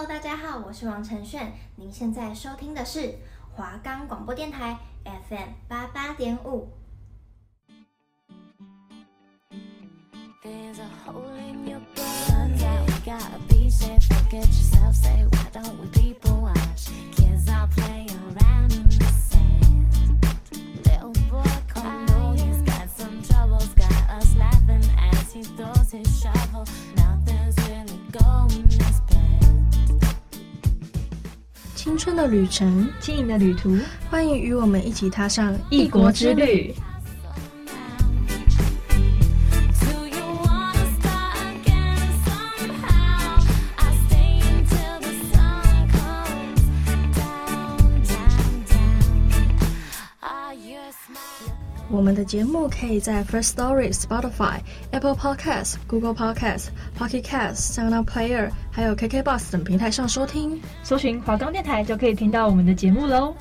Hello，大家好，我是王晨炫。您现在收听的是华冈广播电台 FM 八八点五。青春的旅程，轻盈的旅途，欢迎与我们一起踏上异国之旅。我们的节目可以在 First Story、Spotify、Apple Podcasts、Google Podcasts、Pocket Casts、Sound Player，还有 KKBox 等平台上收听。搜寻华冈电台就可以听到我们的节目喽。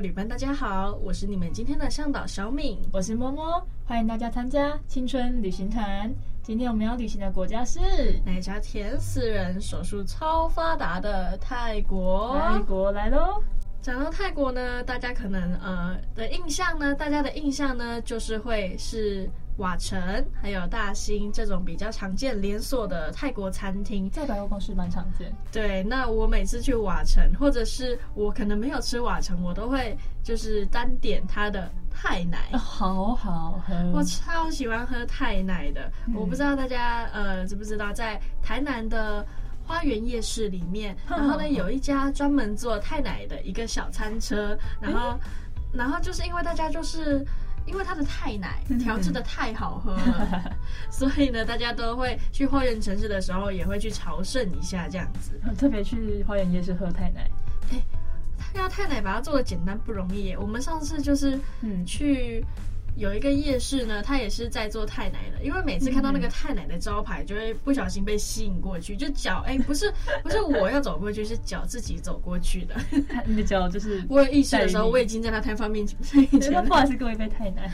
旅伴，大家好，我是你们今天的向导小敏，我是摸摸，欢迎大家参加青春旅行团。今天我们要旅行的国家是哪家甜死人、手术超发达的泰国。泰国来喽！讲到泰国呢，大家可能呃的印象呢，大家的印象呢，就是会是。瓦城还有大兴这种比较常见连锁的泰国餐厅，在百货公司蛮常见。对，那我每次去瓦城，或者是我可能没有吃瓦城，我都会就是单点它的泰奶，好好喝。我超喜欢喝泰奶的。嗯、我不知道大家呃知不知道，在台南的花园夜市里面，然后呢有一家专门做泰奶的一个小餐车，然后、嗯、然后就是因为大家就是。因为它的太奶调制的太好喝了，所以呢，大家都会去花园城市的时候也会去朝圣一下这样子。特别去花园夜市喝太奶，哎，他要太奶把它做的简单不容易。我们上次就是嗯去。有一个夜市呢，他也是在做太奶的，因为每次看到那个太奶的招牌，就会不小心被吸引过去，就脚哎，不是不是我要走过去，是脚自己走过去的。你的脚就是 我有意识的时候，我已经在他摊贩面前。不好意思，各位一杯泰奶。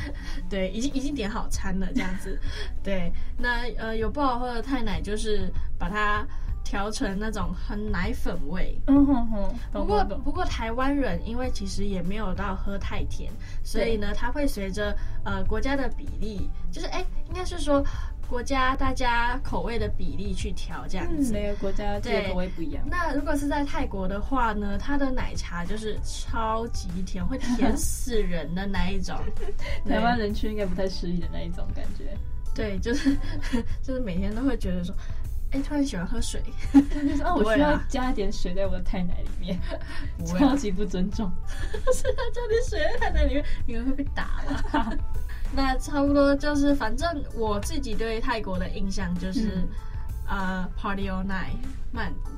对，已经已经点好餐了，这样子。对，那呃有不好喝的太奶，就是把它。调成那种很奶粉味，嗯哼哼。不过不过台湾人因为其实也没有到喝太甜，所以呢，它会随着呃国家的比例，就是哎，应该是说国家大家口味的比例去调这样子。每个国家对口味不一样。那如果是在泰国的话呢，它的奶茶就是超级甜，会甜死人的那一种。台湾人去应该不太适应的那一种感觉。对，就是 就是每天都会觉得说。哎，突然喜欢喝水，就 是哦，我需要加一点水在我的太奶里面，超级不尊重。是要加点水在太奶里面，你们会被打了。那差不多就是，反正我自己对泰国的印象就是，呃，Party All Night，曼谷。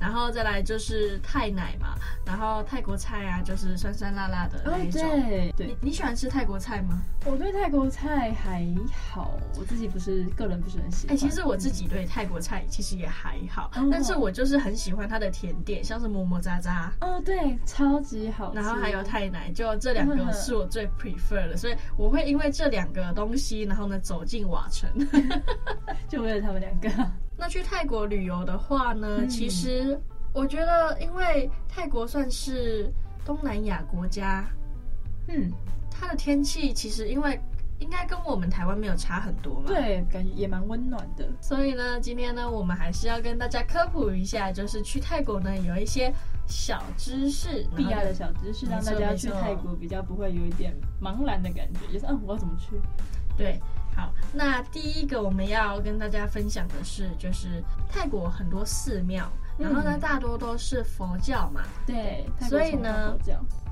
然后再来就是泰奶嘛，然后泰国菜啊，就是酸酸辣辣的那一种。哦、对，对你你喜欢吃泰国菜吗？我对泰国菜还好，我自己不是个人不是很喜欢。哎，其实我自己对泰国菜其实也还好，嗯、但是我就是很喜欢它的甜点，像是么么喳喳。哦，对，超级好吃。然后还有泰奶，就这两个是我最 prefer 的，所以我会因为这两个东西，然后呢走进瓦城，就为了他们两个。那去泰国旅游的话呢，嗯、其实我觉得，因为泰国算是东南亚国家，嗯，它的天气其实因为应该跟我们台湾没有差很多嘛，对，感觉也蛮温暖的。所以呢，今天呢，我们还是要跟大家科普一下，就是去泰国呢有一些小知识，必要的小知识，让大家去泰国比较不会有一点茫然的感觉，就是嗯，我要怎么去？对。好，那第一个我们要跟大家分享的是，就是泰国很多寺庙，然后呢，嗯、大多都是佛教嘛。对，所以呢，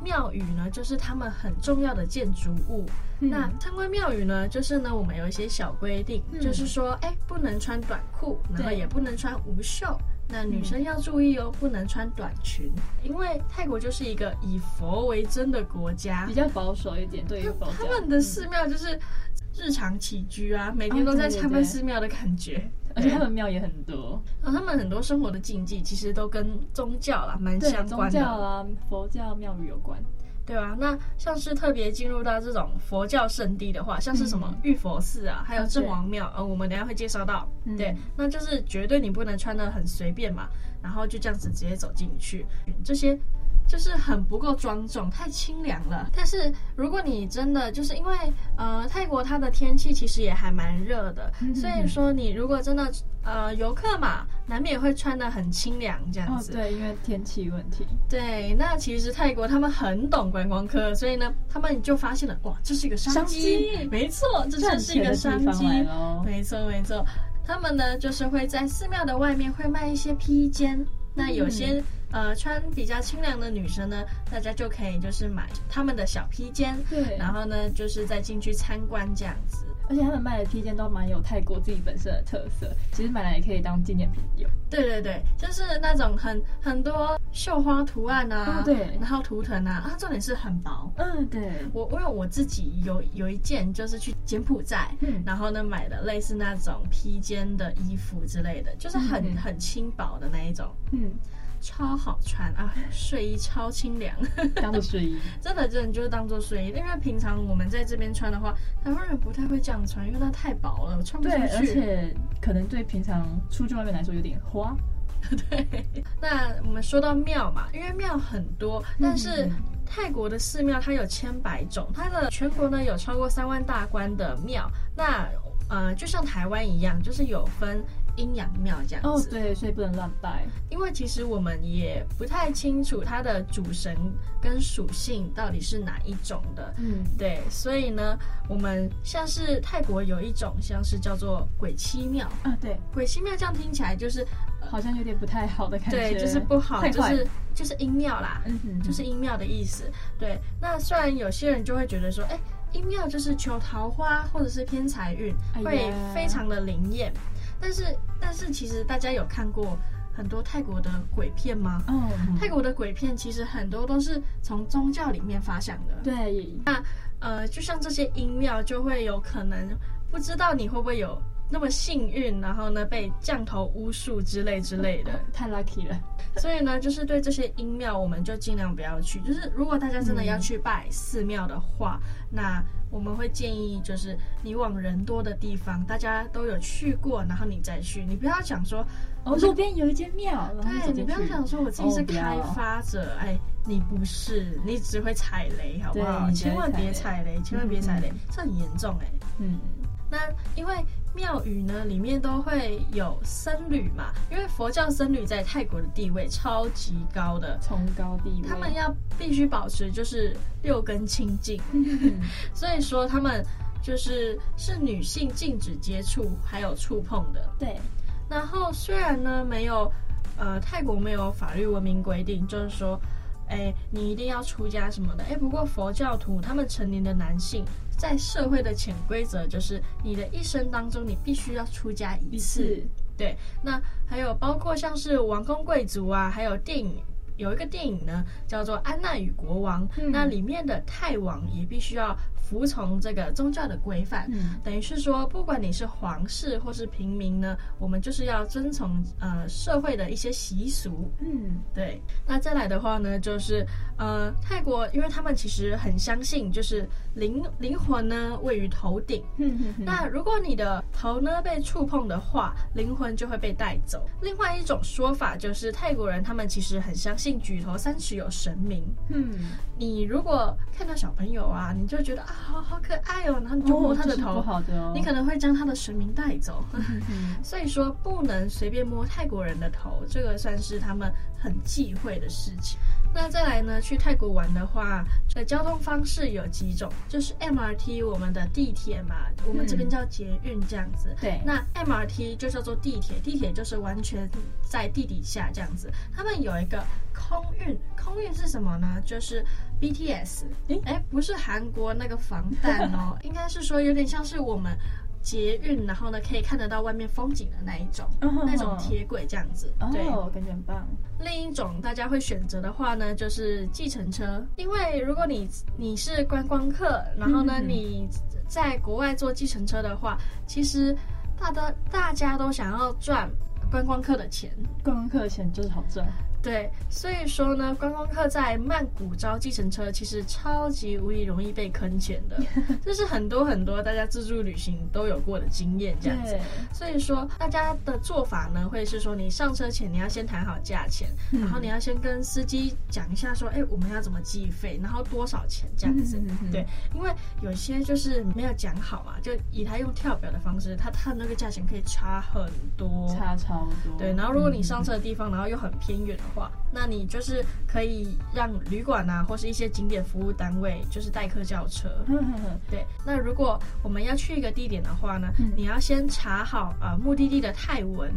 庙宇呢就是他们很重要的建筑物。嗯、那参观庙宇呢，就是呢，我们有一些小规定，嗯、就是说，哎，不能穿短裤，然后也不能穿无袖。那女生要注意哦，嗯、不能穿短裙，因为泰国就是一个以佛为尊的国家，比较保守一点。对于佛，他们的寺庙就是。日常起居啊，每天都在参观寺庙的感觉，而且他们庙也很多。然后他们很多生活的禁忌其实都跟宗教啦蛮相关的，宗教啊，佛教庙宇有关，对吧、啊？那像是特别进入到这种佛教圣地的话，像是什么玉佛寺啊，嗯、还有郑王庙，呃、哦，我们等下会介绍到。嗯、对，那就是绝对你不能穿的很随便嘛，然后就这样子直接走进去，这些。就是很不够庄重，太清凉了。但是如果你真的就是因为呃泰国它的天气其实也还蛮热的，所以说你如果真的呃游客嘛，难免会穿的很清凉这样子。哦，对，因为天气问题。对，那其实泰国他们很懂观光客，所以呢，他们就发现了哇，这是一个商机，没错，这就是一个商机，没错没错。他们呢就是会在寺庙的外面会卖一些披肩。那有些、嗯、呃穿比较清凉的女生呢，大家就可以就是买他们的小披肩，对，然后呢就是再进去参观这样子。而且他们卖的披肩都蛮有泰国自己本身的特色，其实买来也可以当纪念品用。对对对，就是那种很很多绣花图案啊，哦、对，然后图腾啊，啊，重点是很薄。嗯，对。我因为我自己有有一件就是去柬埔寨，嗯，然后呢买的类似那种披肩的衣服之类的，就是很、嗯、很轻薄的那一种，嗯。超好穿啊！睡衣超清凉，当做睡衣，真的真的就是当做睡衣。因为平常我们在这边穿的话，台湾人不太会这样穿，因为它太薄了，我穿不出去。对，而且可能对平常出去外面来说有点花。对。那我们说到庙嘛，因为庙很多，但是泰国的寺庙它有千百种，它的全国呢有超过三万大关的庙。那呃，就像台湾一样，就是有分。阴阳庙这样子。哦，对，所以不能乱拜。因为其实我们也不太清楚它的主神跟属性到底是哪一种的，嗯，对，所以呢，我们像是泰国有一种像是叫做鬼妻庙。啊，对，鬼妻庙这样听起来就是、呃、好像有点不太好的感觉，对，就是不好，就是就是阴庙啦，嗯哼，就是阴庙的意思。对，那虽然有些人就会觉得说，哎，阴庙就是求桃花或者是偏财运，会非常的灵验。但是，但是，其实大家有看过很多泰国的鬼片吗？嗯，泰国的鬼片其实很多都是从宗教里面发想的。对，那呃，就像这些阴庙，就会有可能不知道你会不会有那么幸运，然后呢被降头巫术之类之类的，太 lucky 了。所以呢，就是对这些阴庙，我们就尽量不要去。就是如果大家真的要去拜寺庙的话，嗯、那。我们会建议，就是你往人多的地方，大家都有去过，然后你再去。你不要想说，哦，路边有一间庙，对，你不要想说我自己是开发者，哎，你不是，你只会踩雷，好不好？千万别踩雷，千万别踩雷，嗯、这很严重哎。嗯，那因为。庙宇呢，里面都会有僧侣嘛，因为佛教僧侣在泰国的地位超级高的，崇高地位，他们要必须保持就是六根清净，所以说他们就是是女性禁止接触还有触碰的。对，然后虽然呢没有，呃，泰国没有法律文明规定，就是说。哎，你一定要出家什么的？哎，不过佛教徒他们成年的男性，在社会的潜规则就是，你的一生当中你必须要出家一次。对，那还有包括像是王公贵族啊，还有电影。有一个电影呢，叫做《安娜与国王》，嗯，那里面的泰王也必须要服从这个宗教的规范，嗯，等于是说，不管你是皇室或是平民呢，我们就是要遵从呃社会的一些习俗，嗯，对。那再来的话呢，就是呃泰国，因为他们其实很相信，就是灵灵魂呢位于头顶，嗯哼哼，那如果你的头呢被触碰的话，灵魂就会被带走。另外一种说法就是泰国人他们其实很相信。举头三尺有神明。嗯，你如果看到小朋友啊，你就觉得啊，好好可爱哦，然后你就摸他的头，好的哦，你可能会将他的神明带走。所以说，不能随便摸泰国人的头，这个算是他们很忌讳的事情。那再来呢，去泰国玩的话，呃，交通方式有几种，就是 MRT，我们的地铁嘛，我们这边叫捷运这样子。对、嗯，那 MRT 就叫做地铁，地铁就是完全在地底下这样子。他们有一个空运，空运是什么呢？就是 BTS。哎、欸，不是韩国那个防弹哦，应该是说有点像是我们。捷运，然后呢，可以看得到外面风景的那一种，oh, 那种铁轨这样子。对哦，感觉很棒。另一种大家会选择的话呢，就是计程车，因为如果你你是观光客，然后呢你在国外坐计程车的话，其实大的大家都想要赚观光客的钱，观光客的钱就是好赚。对，所以说呢，观光客在曼谷招计程车，其实超级无疑容易被坑钱的，这是很多很多大家自助旅行都有过的经验，这样子。所以说，大家的做法呢，会是说，你上车前你要先谈好价钱，然后你要先跟司机讲一下说，哎，我们要怎么计费，然后多少钱这样子。对，因为有些就是没有讲好嘛，就以他用跳表的方式，他他那个价钱可以差很多，差超多。对，然后如果你上车的地方，然后又很偏远的。话，那你就是可以让旅馆啊，或是一些景点服务单位，就是代客叫车。对，那如果我们要去一个地点的话呢，你要先查好呃目的地的泰文。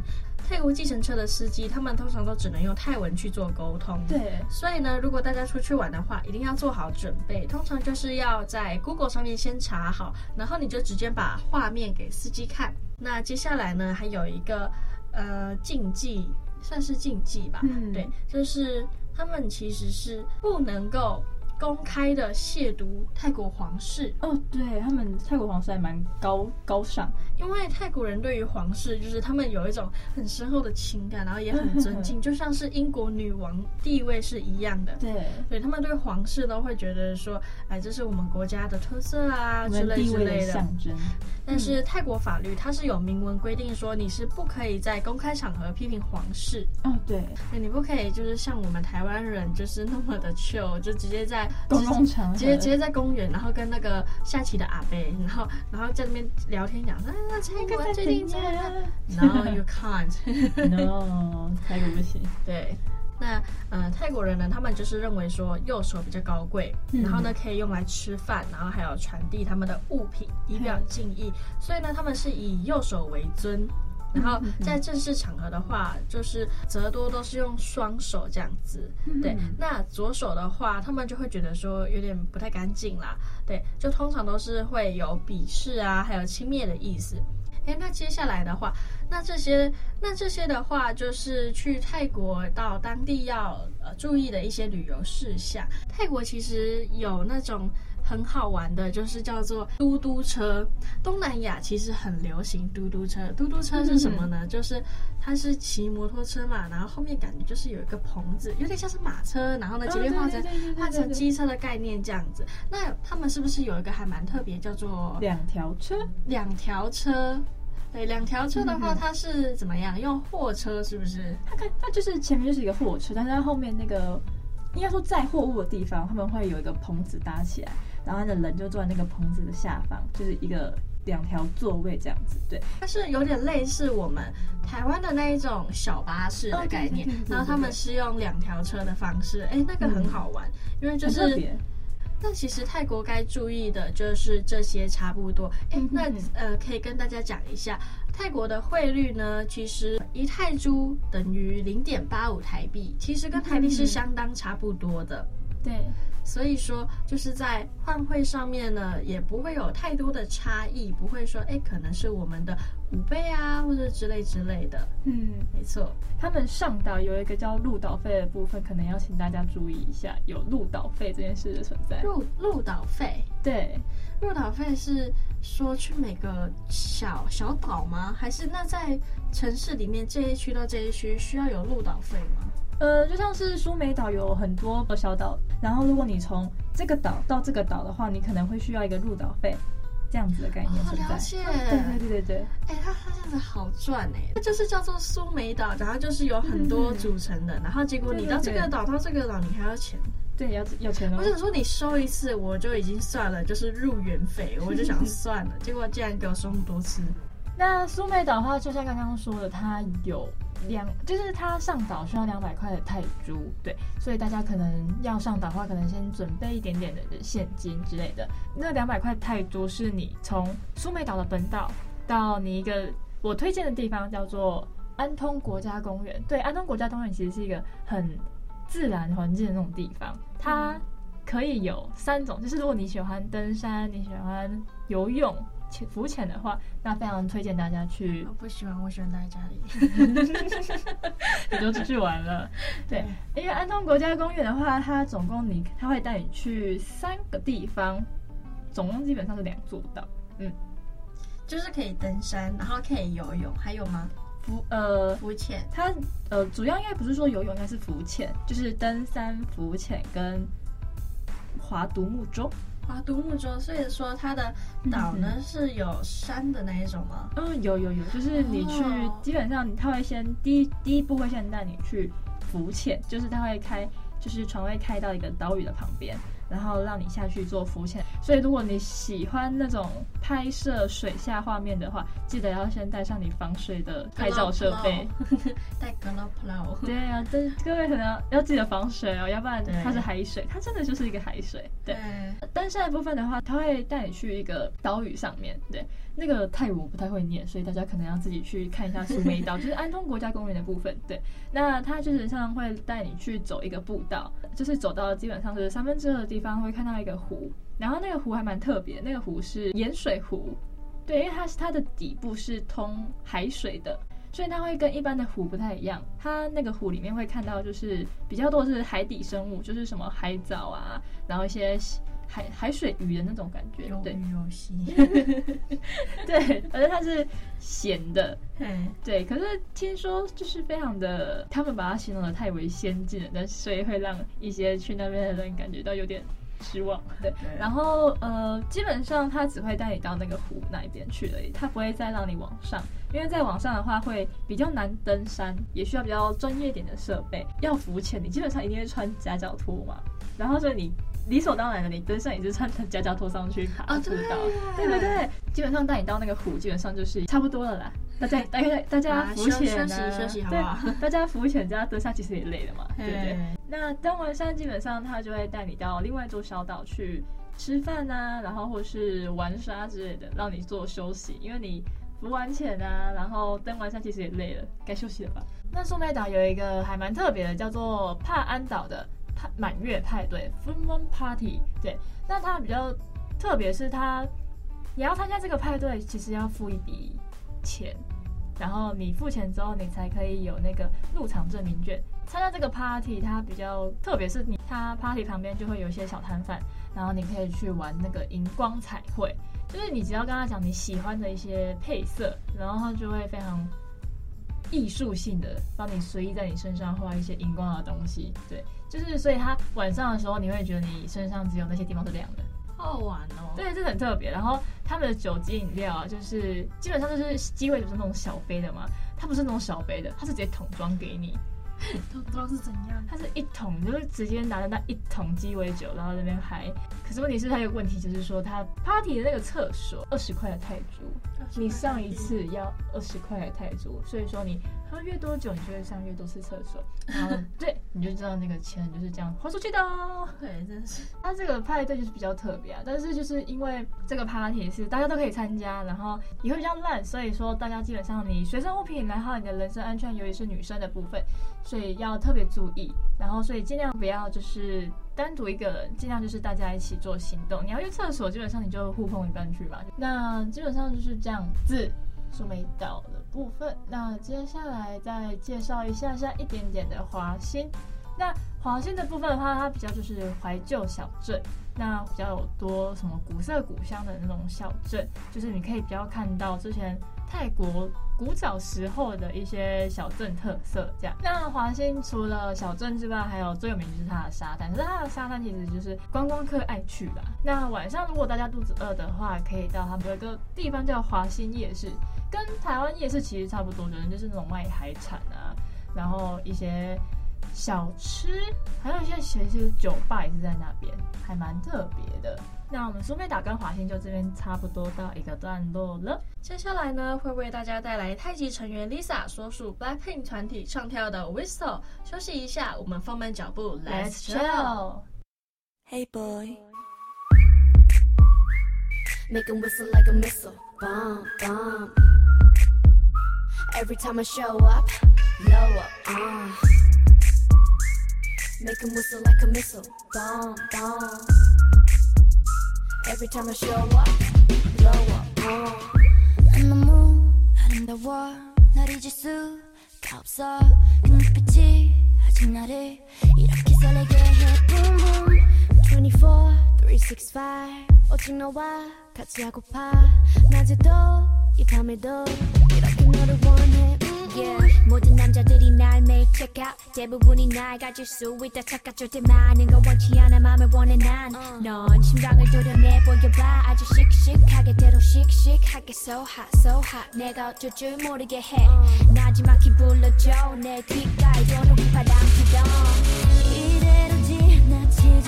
泰国计程车的司机，他们通常都只能用泰文去做沟通。对，所以呢，如果大家出去玩的话，一定要做好准备。通常就是要在 Google 上面先查好，然后你就直接把画面给司机看。那接下来呢，还有一个呃禁忌。算是禁忌吧，嗯，对，就是他们其实是不能够。公开的亵渎泰国皇室哦，对，他们泰国皇室还蛮高高尚，因为泰国人对于皇室就是他们有一种很深厚的情感，然后也很尊敬，就像是英国女王地位是一样的。对，对他们对皇室都会觉得说，哎，这是我们国家的特色啊之类之类的象征。但是泰国法律它是有明文规定说，你是不可以在公开场合批评皇室。哦，对，你不可以就是像我们台湾人就是那么的 chill，就直接在。公共场合，直接直接在公园，然后跟那个下棋的阿伯，然后然后在那边聊天讲，啊，泰国最近怎样？No, you can't. No，泰国不行。对，那呃泰国人呢，他们就是认为说右手比较高贵，嗯、然后呢可以用来吃饭，然后还有传递他们的物品，以表敬意，所以呢他们是以右手为尊。然后在正式场合的话，就是则多都是用双手这样子。对，那左手的话，他们就会觉得说有点不太干净啦。对，就通常都是会有鄙视啊，还有轻蔑的意思。诶，那接下来的话，那这些那这些的话，就是去泰国到当地要呃注意的一些旅游事项。泰国其实有那种。很好玩的，就是叫做嘟嘟车。东南亚其实很流行嘟嘟车。嘟嘟车是什么呢？嗯、就是它是骑摩托车嘛，然后后面感觉就是有一个棚子，有点像是马车，然后呢，前面画成换成机车的概念这样子。那他们是不是有一个还蛮特别，叫做两条车？两条车，对，两条车的话，它是怎么样？用货车是不是？它看它就是前面就是一个货车，但是它后面那个应该说载货物的地方，他们会有一个棚子搭起来。然后他的人就坐在那个棚子的下方，就是一个两条座位这样子，对。它是有点类似我们台湾的那一种小巴士的概念，然后他们是用两条车的方式，哎，那个很好玩，嗯、因为就是。那其实泰国该注意的就是这些差不多，哎，那呃可以跟大家讲一下，泰国的汇率呢，其实一泰铢等于零点八五台币，其实跟台币是相当差不多的，对。所以说，就是在换汇上面呢，也不会有太多的差异，不会说，哎，可能是我们的五倍啊，或者之类之类的。嗯，没错。他们上岛有一个叫入岛费的部分，可能要请大家注意一下，有入岛费这件事的存在。入入岛费，对，入岛费是说去每个小小岛吗？还是那在城市里面这一区到这一区需要有入岛费吗？呃，就像是苏梅岛有很多个小岛，然后如果你从这个岛到这个岛的话，你可能会需要一个入岛费，这样子的概念存在。好了解。对对对对对。哎，它它这样子好赚哎，就是叫做苏梅岛，然后就是有很多组成的，嗯、然后结果你到这个岛到这个岛，你还要钱。对，要要钱哦。我想说你收一次我就已经算了，就是入园费，我就想算了，结果竟然给我收那么多次。那苏梅岛的话，就像刚刚说的，它有。两，就是他上岛需要两百块的泰铢，对，所以大家可能要上岛的话，可能先准备一点点的现金之类的。那两百块泰铢是你从苏梅岛的本岛到你一个我推荐的地方，叫做安通国家公园。对，安通国家公园其实是一个很自然环境的那种地方，它可以有三种，就是如果你喜欢登山，你喜欢游泳。浮潜的话，那非常推荐大家去。我不喜欢，我喜欢待在家里。你就出去玩了，对，因为安通国家公园的话，它总共你它会带你去三个地方，总共基本上是两座岛。嗯，就是可以登山，然后可以游泳，还有吗？浮呃浮潜，它呃主要应该不是说游泳，应该是浮潜，就是登山、浮潜跟划独木舟。划独木舟，所以说它的岛呢是有山的那一种吗？嗯，有有有，就是你去，基本上他会先第一第一步会先带你去浮潜，就是他会开，就是船会开到一个岛屿的旁边。然后让你下去做浮潜，所以如果你喜欢那种拍摄水下画面的话，记得要先带上你防水的拍照设备，带 GoPro。对啊，但各位可能要，要记得防水哦，要不然它是海水，它真的就是一个海水。对，登山的部分的话，它会带你去一个岛屿上面，对，那个泰语我不太会念，所以大家可能要自己去看一下苏梅岛，就是安通国家公园的部分。对，那它就是常常会带你去走一个步道，就是走到基本上是三分之二的地方会看到一个湖，然后那个湖还蛮特别，那个湖是盐水湖，对，因为它是它的底部是通海水的，所以它会跟一般的湖不太一样。它那个湖里面会看到就是比较多是海底生物，就是什么海藻啊，然后一些海海水鱼的那种感觉，有鱼有戏，对，而且 它是咸的，对。可是听说就是非常的，他们把它形容的太为先进了，但所以会让一些去那边的人感觉到有点。失望，对，然后呃，基本上他只会带你到那个湖那边去而已，他不会再让你往上，因为在往上的话会比较难登山，也需要比较专业一点的设备。要浮潜，你基本上一定会穿夹脚拖嘛，然后所以你理所当然的，你登山也是穿夹脚拖上去爬步道，对对对，基本上带你到那个湖，基本上就是差不多了啦。大家大家大家浮潜啊，休息休息好不好？对，大家浮潜加登山其实也累了嘛，对不对？那登完山，基本上他就会带你到另外一座小岛去吃饭啊，然后或是玩耍之类的，让你做休息。因为你浮完潜啊，然后登完山其实也累了，该休息了吧？那苏梅岛有一个还蛮特别的，叫做帕安岛的派满月派对 （Full Moon Party）。对，那它比较特别是它，你要参加这个派对，其实要付一笔钱，然后你付钱之后，你才可以有那个入场证明券。参加这个 party，它比较特别，是你它 party 旁边就会有一些小摊贩，然后你可以去玩那个荧光彩绘，就是你只要跟他讲你喜欢的一些配色，然后他就会非常艺术性的帮你随意在你身上画一些荧光的东西。对，就是所以它晚上的时候，你会觉得你身上只有那些地方是亮的，好好玩哦。对，这很特别。然后他们的酒精饮料啊，就是基本上就是机会，就是那种小杯的嘛，它不是那种小杯的，它是直接桶装给你。都不知道是怎样，它是一桶，就是直接拿着那一桶鸡尾酒，然后那边嗨。可是问题是，它有个问题，就是说它 party 的那个厕所二十块的泰铢，你上一次要二十块的泰铢，所以说你喝越多酒，你就会上越多次厕所。然后对，你就知道那个钱就是这样花出去的哦。对，真是。它这个派对就是比较特别啊，但是就是因为这个 party 是大家都可以参加，然后也会比较烂，所以说大家基本上你随身物品，然后你的人身安全，尤其是女生的部分，所以要特别注意。然后所以尽量不要就是单独一个人，尽量就是大家一起做行动。你要去厕所，基本上你就互碰一半去吧。那基本上就是这样子。苏梅岛的部分，那接下来再介绍一下下一点点的华欣。那华欣的部分的话，它比较就是怀旧小镇，那比较有多什么古色古香的那种小镇，就是你可以比较看到之前泰国古早时候的一些小镇特色这样。那华欣除了小镇之外，还有最有名就是它的沙滩，可是它的沙滩其实就是观光客爱去的。那晚上如果大家肚子饿的话，可以到他们有一个地方叫华欣夜市。跟台湾夜市其实差不多，可能就是那种卖海产啊，然后一些小吃，还有一些其实酒吧也是在那边，还蛮特别的。那我们苏菲岛跟华兴就这边差不多到一个段落了。接下来呢，会为大家带来太极成员 Lisa 所属 BLACKPINK 团体唱跳的 Whistle。休息一下，我们放慢脚步，Let's chill。Hey boy, make him whistle like a missile, bomb bomb. Every time I show up, blow up, uh. Make him whistle like a missile, bomb bomb. Every time I show up, blow up, uh. 너무 아름다워 날 잊을 수가 없어 그 눈빛이 아직 나를 이렇게 설레게 해 boom boom 24, 365 오직 너와 같이 하고파 낮에도 이 밤에도 이렇게 너를 원해. yeah. 모든 남자들이 날 매일 check out. 대부분이 날 가질 수 있다 착각. 절대 많은 건 원치 않아. 맘을 원해 난넌 심장을 도려내 보여봐. 아주 씩씩하게 대로 씩씩하게 so hot so hot. 내가 어쩔 줄 모르게 해. 나지막히 불러줘. 내 귓가에 도는 바람 피던 이대로 지나치지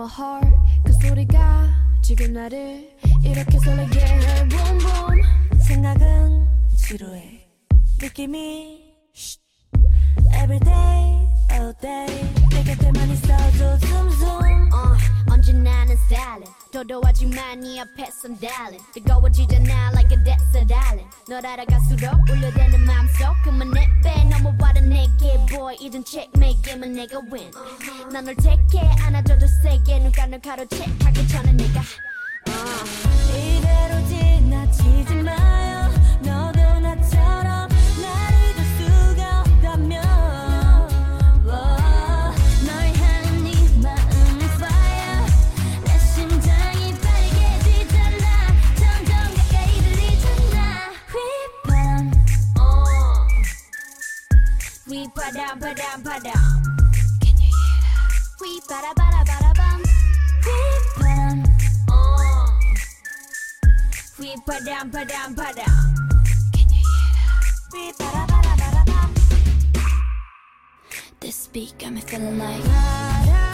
my heart 그 소리가 지금 나를 이렇게 설레게 해 Boom boom 생각은 지루해 느낌이 shh. Every day, all day 내 곁에만 있어도 zoom zoom uh, 도도하지만 네 앞에선 darling 뜨거워지잖아 like a desert island 널 알아갈수록 울려대는 맘속 그만 내빼 넘어와라 내게 boy 이젠 checkmate 게임은 내가 win 난널 택해 안아줘도 세게 눈가 널 가로채 하기 전에 내가 uh. 이대로 지나치지 마 down, put down, put down. Can you hear that? We bada bada bada bum. We bum. Oh. We put down, put down, put down. Can you hear that? We bada bada bada bum. This beat got me feeling like. Da.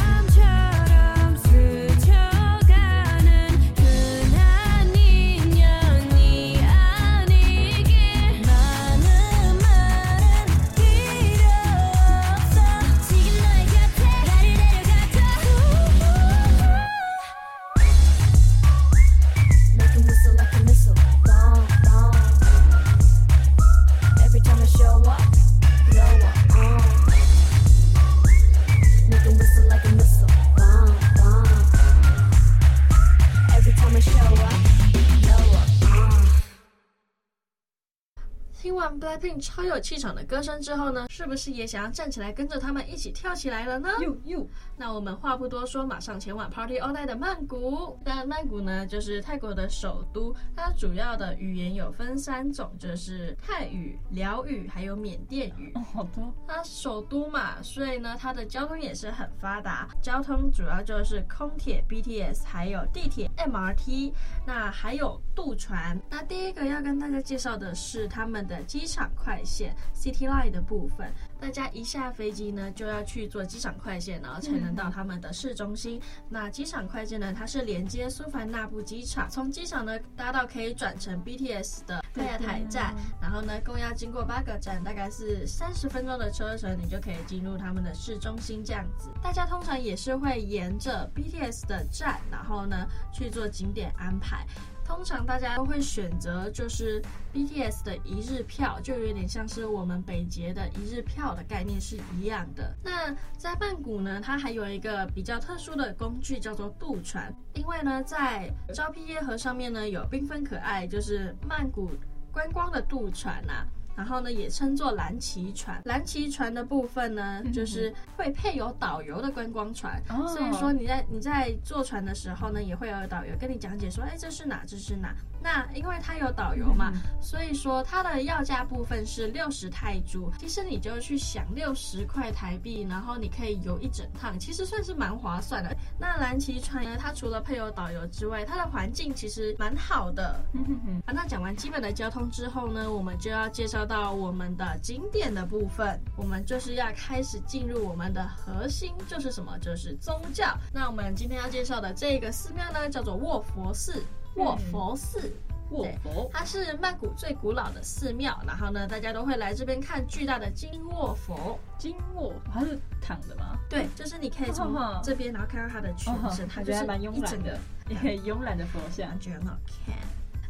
超有气场的歌声之后呢，是不是也想要站起来跟着他们一起跳起来了呢？呦呦，那我们话不多说，马上前往 Party All Night 的曼谷。那曼谷呢，就是泰国的首都，它主要的语言有分三种，就是泰语、辽语还有缅甸语。哦，好多。它首都嘛，所以呢，它的交通也是很发达。交通主要就是空铁 BTS，还有地铁 MRT，那还有渡船。那第一个要跟大家介绍的是他们的机场快线 City Line 的部分。大家一下飞机呢，就要去坐机场快线，然后才能到他们的市中心。那机场快线呢，它是连接苏凡纳布机场，从机场呢搭到可以转乘 BTS 的泰雅台站，然后呢，共要经过八个站，大概是三十分钟的车程，你就可以进入他们的市中心这样子。大家通常也是会沿着 BTS 的站，然后呢去做景点安排。通常大家都会选择就是 BTS 的一日票，就有点像是我们北捷的一日票的概念是一样的。那在曼谷呢，它还有一个比较特殊的工具叫做渡船，因为呢，在招聘耶河上面呢有缤纷可爱，就是曼谷观光的渡船呐、啊。然后呢，也称作蓝旗船。蓝旗船的部分呢，就是会配有导游的观光船。哦。所以说你在你在坐船的时候呢，也会有导游跟你讲解说，哎，这是哪？这是哪？那因为它有导游嘛，嗯、所以说它的要价部分是六十泰铢。其实你就去想六十块台币，然后你可以游一整趟，其实算是蛮划算的。那蓝旗船呢，它除了配有导游之外，它的环境其实蛮好的。嗯哼哼。啊，那讲完基本的交通之后呢，我们就要介绍到我们的景点的部分。我们就是要开始进入我们的核心，就是什么？就是宗教。那我们今天要介绍的这个寺庙呢，叫做卧佛寺。卧佛寺，卧佛，它是曼谷最古老的寺庙。然后呢，大家都会来这边看巨大的金卧佛。金卧，它是躺的吗？对，就是你可以从这边，然后看到它的全身，它就是蛮慵懒的，一个慵懒的佛像，觉得很好看。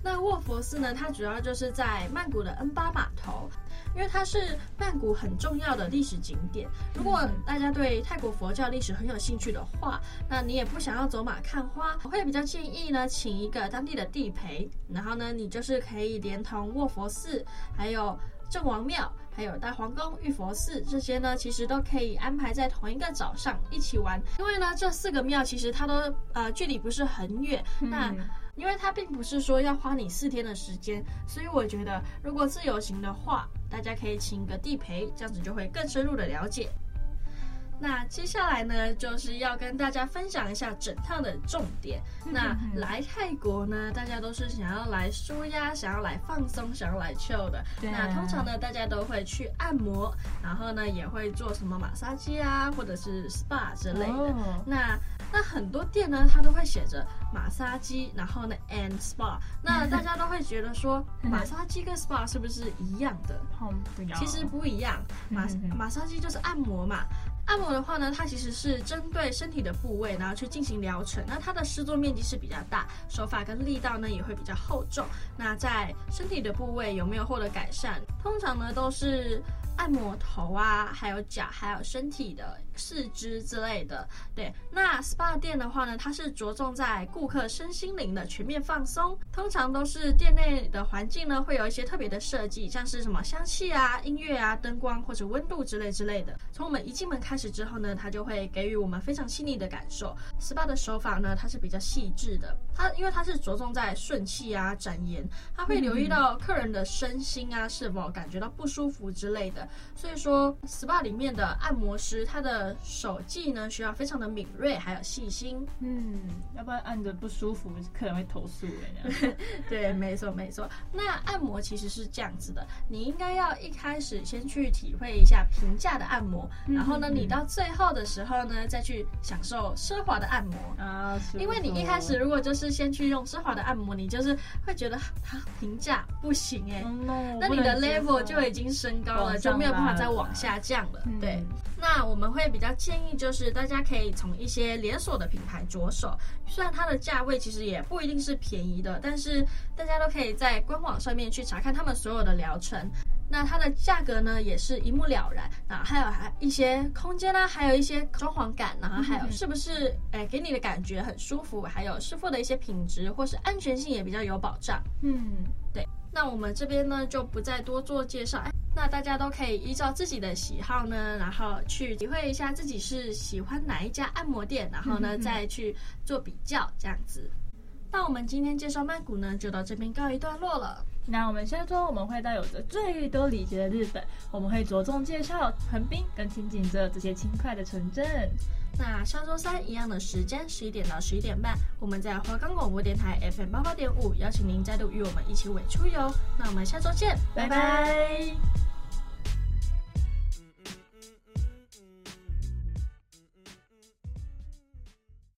那卧佛寺呢，它主要就是在曼谷的恩巴码头。因为它是曼谷很重要的历史景点。如果大家对泰国佛教历史很有兴趣的话，那你也不想要走马看花，我会比较建议呢，请一个当地的地陪，然后呢，你就是可以连同卧佛寺、还有郑王庙、还有大皇宫、玉佛寺这些呢，其实都可以安排在同一个早上一起玩。因为呢，这四个庙其实它都呃距离不是很远，那。因为它并不是说要花你四天的时间，所以我觉得如果自由行的话，大家可以请一个地陪，这样子就会更深入的了解。那接下来呢，就是要跟大家分享一下整趟的重点。那来泰国呢，大家都是想要来舒压，想要来放松，想要来 chill 的。那通常呢，大家都会去按摩，然后呢，也会做什么马杀鸡啊，或者是 SPA 之类的。那那很多店呢，它都会写着马杀鸡，然后呢，and spa。那大家都会觉得说，马杀鸡跟 SPA 是不是一样的？其实不一样，马马杀鸡就是按摩嘛。按摩的话呢，它其实是针对身体的部位，然后去进行疗程。那它的施作面积是比较大，手法跟力道呢也会比较厚重。那在身体的部位有没有获得改善？通常呢都是。按摩头啊，还有脚，还有身体的四肢之类的。对，那 SPA 店的话呢，它是着重在顾客身心灵的全面放松。通常都是店内的环境呢，会有一些特别的设计，像是什么香气啊、音乐啊、灯光或者温度之类之类的。从我们一进门开始之后呢，它就会给予我们非常细腻的感受。SPA 的手法呢，它是比较细致的，它因为它是着重在顺气啊、展颜，它会留意到客人的身心啊是否感觉到不舒服之类的。所以说，SPA 里面的按摩师，他的手技呢，需要非常的敏锐，还有细心。嗯，要不然按着不舒服，客人会投诉的。对，没错没错。那按摩其实是这样子的，你应该要一开始先去体会一下平价的按摩，然后呢，你到最后的时候呢，再去享受奢华的按摩啊。因为你一开始如果就是先去用奢华的按摩，你就是会觉得它平价不行哎，那你的 level 就已经升高了，就没有办法再往下降了，对。那我们会比较建议，就是大家可以从一些连锁的品牌着手，虽然它的价位其实也不一定是便宜的，但是大家都可以在官网上面去查看他们所有的疗程。那它的价格呢，也是一目了然。那，还有还一些空间呢，还有一些装潢感，然后还有是不是诶给你的感觉很舒服，还有师傅的一些品质或是安全性也比较有保障。嗯，对。那我们这边呢就不再多做介绍。那大家都可以依照自己的喜好呢，然后去体会一下自己是喜欢哪一家按摩店，然后呢再去做比较这样子。那我们今天介绍曼谷呢，就到这边告一段落了。那我们下周我们会到有着最多礼节的日本，我们会着重介绍横滨跟轻井泽这些轻快的城镇。那下周三一样的时间，十一点到十一点半，我们在华冈广播电台 FM 八八点五，邀请您再度与我们一起伪出游。那我们下周见，拜拜。拜拜。